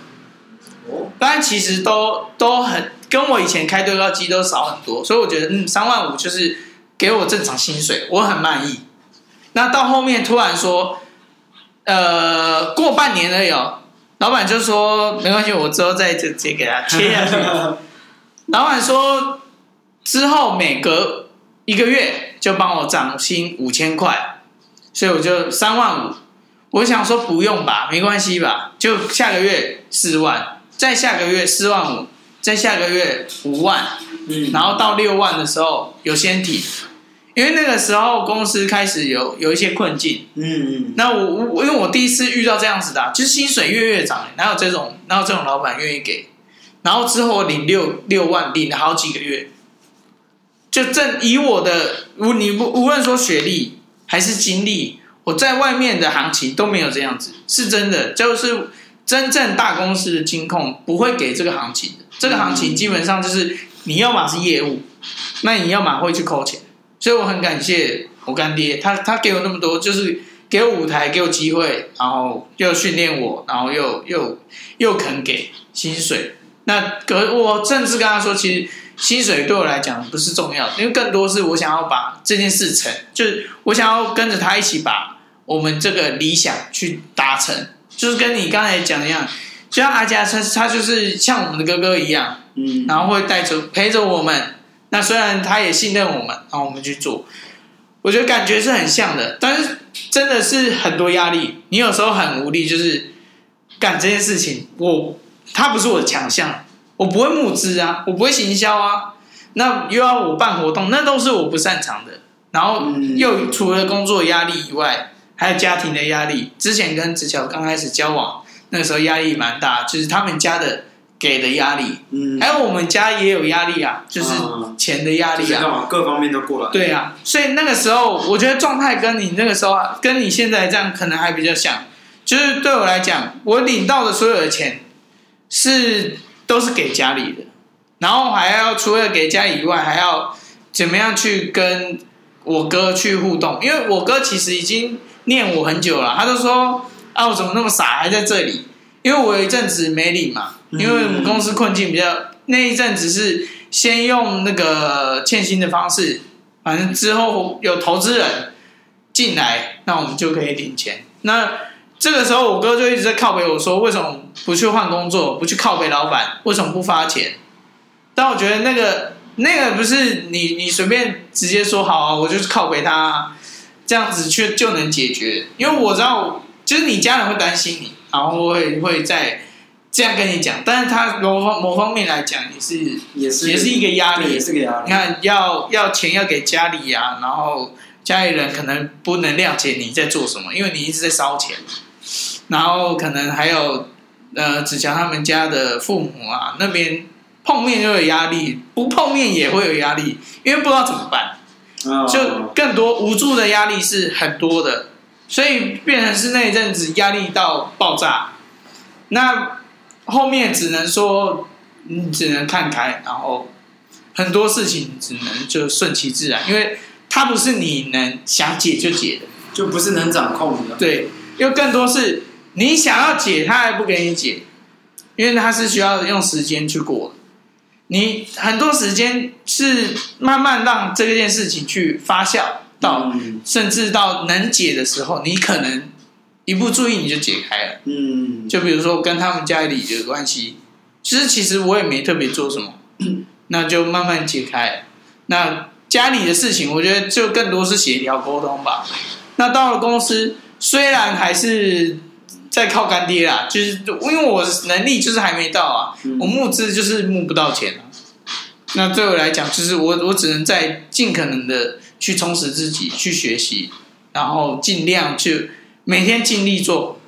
哦，当然其实都都很。跟我以前开对高机都少很多，所以我觉得嗯，三万五就是给我正常薪水，我很满意。那到后面突然说，呃，过半年了有，老板就说没关系，我之后再直接给他切下去。老板说之后每隔一个月就帮我涨薪五千块，所以我就三万五。我想说不用吧，没关系吧，就下个月四万，再下个月四万五。在下个月五万，嗯，然后到六万的时候有先提，因为那个时候公司开始有有一些困境，嗯嗯，那我我因为我第一次遇到这样子的，啊，就是薪水月月涨，哪有这种哪有这种老板愿意给？然后之后我领六六万，领了好几个月，就正以我的无你不无论说学历还是经历，我在外面的行情都没有这样子，是真的，就是真正大公司的金控不会给这个行情的。这个行情基本上就是你要么是业务，那你要么会去扣钱。所以我很感谢我干爹，他他给我那么多，就是给我舞台，给我机会，然后又训练我，然后又又又肯给薪水。那可我甚至跟他说，其实薪水对我来讲不是重要的，因为更多是我想要把这件事成，就是我想要跟着他一起把我们这个理想去达成。就是跟你刚才讲的一样，就像阿佳，他他就是像我们的哥哥一样，嗯，然后会带着陪着我们。那虽然他也信任我们，然后我们去做，我觉得感觉是很像的，但是真的是很多压力。你有时候很无力，就是干这件事情，我他不是我的强项，我不会募资啊，我不会行销啊，那又要我办活动，那都是我不擅长的。然后又除了工作压力以外，还有家庭的压力。之前跟子乔刚开始交往，那个时候压力蛮大，就是他们家的。给的压力，嗯，还有我们家也有压力啊，就是钱的压力啊，各方面都过来。对啊，所以那个时候，我觉得状态跟你那个时候，跟你现在这样可能还比较像。就是对我来讲，我领到的所有的钱是都是给家里的，然后还要除了给家以外，还要怎么样去跟我哥去互动？因为我哥其实已经念我很久了，他就说啊，我怎么那么傻，还在这里？因为我有一阵子没领嘛。因为我们公司困境比较，那一阵子是先用那个欠薪的方式，反正之后有投资人进来，那我们就可以领钱。那这个时候我哥就一直在靠北我说，为什么不去换工作，不去靠北老板，为什么不发钱？但我觉得那个那个不是你你随便直接说好啊，我就是靠北他，这样子却就能解决。因为我知道，就是你家人会担心你，然后会会在。这样跟你讲，但是他某方某方面来讲也是也是也是一个压力，也是个压力。你看，要要钱要给家里呀、啊，然后家里人可能不能谅解你在做什么，因为你一直在烧钱。然后可能还有呃，子强他们家的父母啊，那边碰面就有压力，不碰面也会有压力，因为不知道怎么办，就更多无助的压力是很多的，所以变成是那一阵子压力到爆炸。那。后面只能说，你只能看开，然后很多事情只能就顺其自然，因为它不是你能想解就解的，就不是能掌控的。对，因为更多是你想要解，他还不给你解，因为他是需要用时间去过的。你很多时间是慢慢让这件事情去发酵到，嗯、甚至到能解的时候，你可能。一不注意你就解开了，嗯，就比如说跟他们家里的关系，其实其实我也没特别做什么，那就慢慢解开。那家里的事情，我觉得就更多是协调沟通吧。那到了公司，虽然还是在靠干爹啦，就是因为我能力就是还没到啊，我募资就是募不到钱啊。那对我来讲，就是我我只能在尽可能的去充实自己，去学习，然后尽量去。每天尽力做，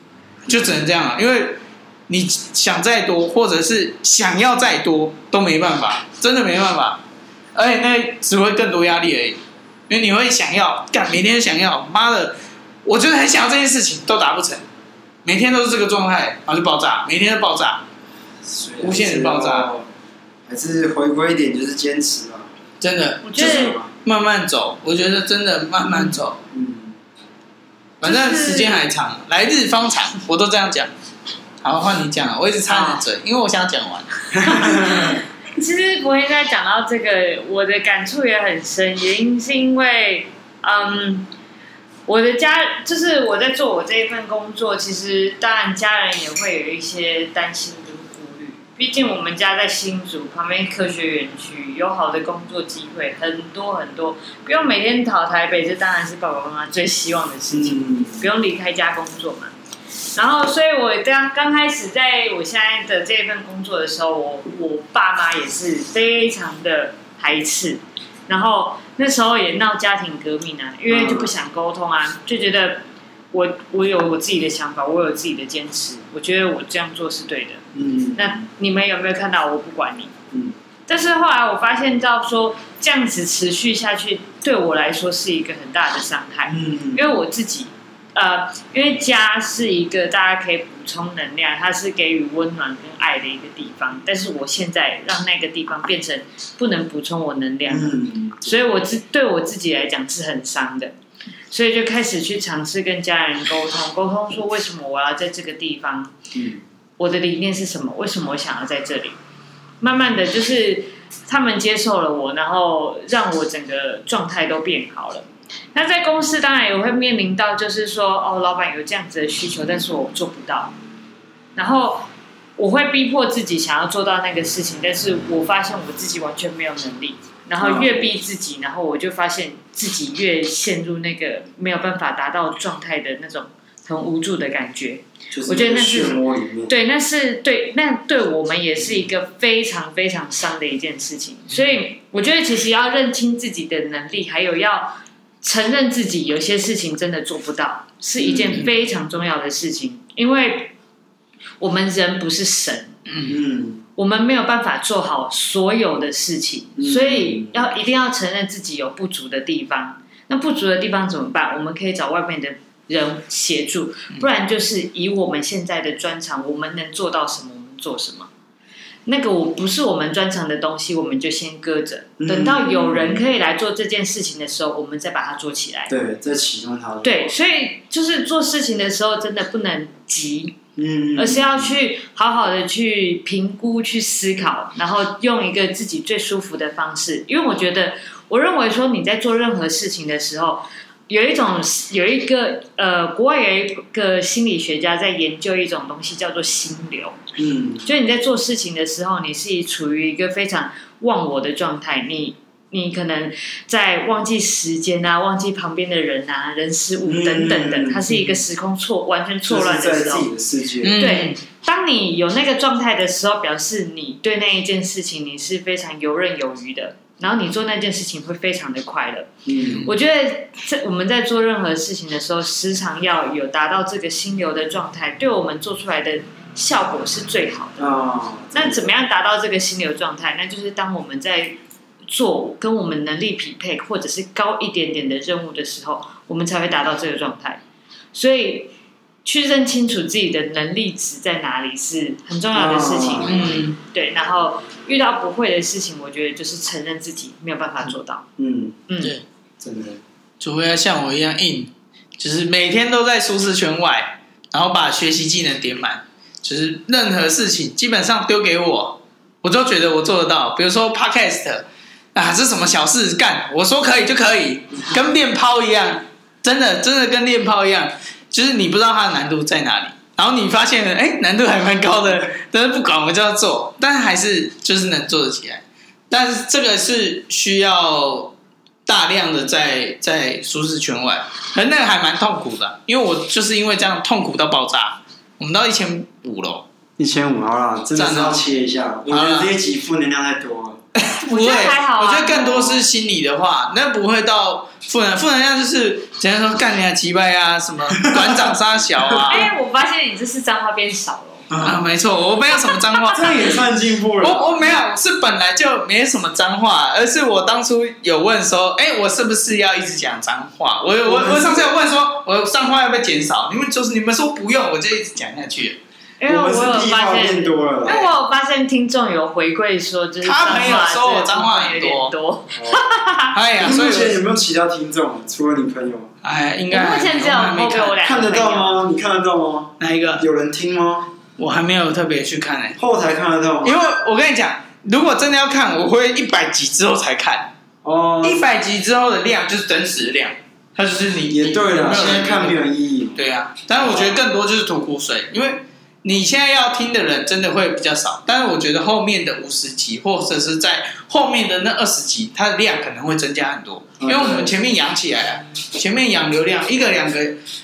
就只能这样了。因为你想再多，或者是想要再多，都没办法，真的没办法。而且那只会更多压力而已。因为你会想要干，每天想要，妈的，我觉得很想要这件事情都达不成，每天都是这个状态，然后就爆炸，每天都爆炸，无限的爆炸。还是回归一点，就是坚持吧。真的，就是慢慢走。我觉得真的慢慢走。嗯。反正时间还长，来日方长，我都这样讲。好，换你讲了，我一直插你嘴，因为我想讲完。其实博轩在讲到这个，我的感触也很深，原因是因为，嗯，我的家就是我在做我这一份工作，其实当然家人也会有一些担心跟顾虑。毕竟我们家在新竹旁边科学园区，有好的工作机会很多很多，不用每天跑台北，这当然是爸爸妈妈最希望的事情，不用离开家工作嘛。然后，所以我刚刚开始在我现在的这份工作的时候，我我爸妈也是非常的排斥，然后那时候也闹家庭革命啊，因为就不想沟通啊，就觉得。我我有我自己的想法，我有自己的坚持，我觉得我这样做是对的。嗯，那你们有没有看到？我不管你。嗯，但是后来我发现到说这样子持续下去，对我来说是一个很大的伤害。嗯，因为我自己，呃，因为家是一个大家可以充能量，它是给予温暖跟爱的一个地方。但是我现在让那个地方变成不能补充我能量，嗯，所以我自对我自己来讲是很伤的。所以就开始去尝试跟家人沟通，沟通说为什么我要在这个地方，嗯，我的理念是什么？为什么我想要在这里？慢慢的就是他们接受了我，然后让我整个状态都变好了。那在公司当然也会面临到，就是说哦，老板有这样子的需求，但是我做不到，然后我会逼迫自己想要做到那个事情，但是我发现我自己完全没有能力。然后越逼自己，然后我就发现自己越陷入那个没有办法达到状态的那种很无助的感觉。我觉得那是对，那是对，那对我们也是一个非常非常伤的一件事情。所以我觉得其实要认清自己的能力，还有要承认自己有些事情真的做不到，是一件非常重要的事情。因为我们人不是神。嗯。我们没有办法做好所有的事情，所以要一定要承认自己有不足的地方。那不足的地方怎么办？我们可以找外面的人协助，不然就是以我们现在的专长，我们能做到什么，我们做什么。那个我不是我们专长的东西，我们就先搁着，等到有人可以来做这件事情的时候，我们再把它做起来。对，再启动它。对，所以就是做事情的时候，真的不能急。嗯，而是要去好好的去评估、去思考，然后用一个自己最舒服的方式。因为我觉得，我认为说你在做任何事情的时候，有一种有一个呃，国外有一个心理学家在研究一种东西，叫做心流。嗯，就你在做事情的时候，你是处于一个非常忘我的状态，你。你可能在忘记时间啊，忘记旁边的人啊，人事物等等的，它是一个时空错完全错乱的时候。的世界。对，当你有那个状态的时候，表示你对那一件事情你是非常游刃有余的，然后你做那件事情会非常的快乐。嗯，我觉得在我们在做任何事情的时候，时常要有达到这个心流的状态，对我们做出来的效果是最好的。哦，那怎么样达到这个心流状态？那就是当我们在做跟我们能力匹配，或者是高一点点的任务的时候，我们才会达到这个状态。所以，去认清楚自己的能力值在哪里是很重要的事情。哦、嗯，对。然后遇到不会的事情，我觉得就是承认自己没有办法做到。嗯嗯，对，真的。除非要像我一样硬，就是每天都在舒适圈外，然后把学习技能点满，就是任何事情基本上丢给我，我都觉得我做得到。比如说 Podcast。啊，这什么小事干？我说可以就可以，跟练抛一样，真的真的跟练抛一样，就是你不知道它的难度在哪里，然后你发现了，哎，难度还蛮高的，但是不管我就要做，但是还是就是能做得起来，但是这个是需要大量的在在舒适圈外，可那个还蛮痛苦的，因为我就是因为这样痛苦到爆炸，我们到一千五了，一千五好了，真的是要切一下，我觉得这些集负能量太多了。不会，我觉得还好、啊、我觉得更多是心理的话，那不会到负能负能量，就是只能说干你啊、击败啊，什么馆长杀小啊。哎、欸，我发现你这是脏话变少了。啊，没错，我没有什么脏话，这也算进步了。我我没有，是本来就没什么脏话，而是我当初有问说，哎、欸，我是不是要一直讲脏话？我我我上次有问说，我脏话要不要减少？你们就是你们说不用，我就一直讲下去。因为我有发现，因为我有发现听众有回馈说，就是他朋友说我脏话有点多。哎呀，目前有没有其他听众？除了你朋友？哎，应该目前只有后面我俩看得到吗？你看得到吗？哪一个？有人听吗？我还没有特别去看哎。后台看得到吗？因为我跟你讲，如果真的要看，我会一百集之后才看。哦，一百集之后的量就是真实的量，它就是你也对了，现在看没有意义。对啊，但是我觉得更多就是吐苦水，因为。你现在要听的人真的会比较少，但是我觉得后面的五十集或者是在后面的那二十集，它的量可能会增加很多，因为我们前面养起来了，前面养流量一个两个，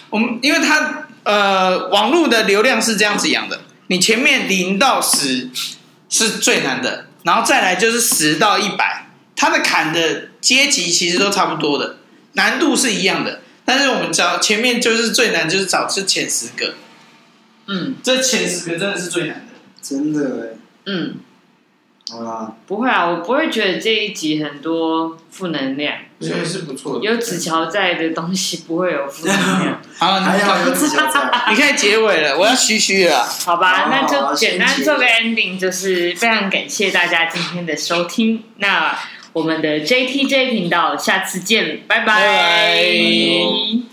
我们因为它呃网络的流量是这样子养的，你前面零到十是最难的，然后再来就是十到一百，它的坎的阶级其实都差不多的，难度是一样的，但是我们找前面就是最难，就是找是前十个。嗯，这前十个真的是最难的，真的哎。嗯，好啦，不会啊，我不会觉得这一集很多负能量，我觉得是不错的。有子乔在的东西不会有负能量。好，还要有子乔在，你可以结尾了，我要嘘嘘了。好吧，那就好简单做个 ending，就是非常感谢大家今天的收听。那我们的 JTJ 频道，下次见，拜拜。拜拜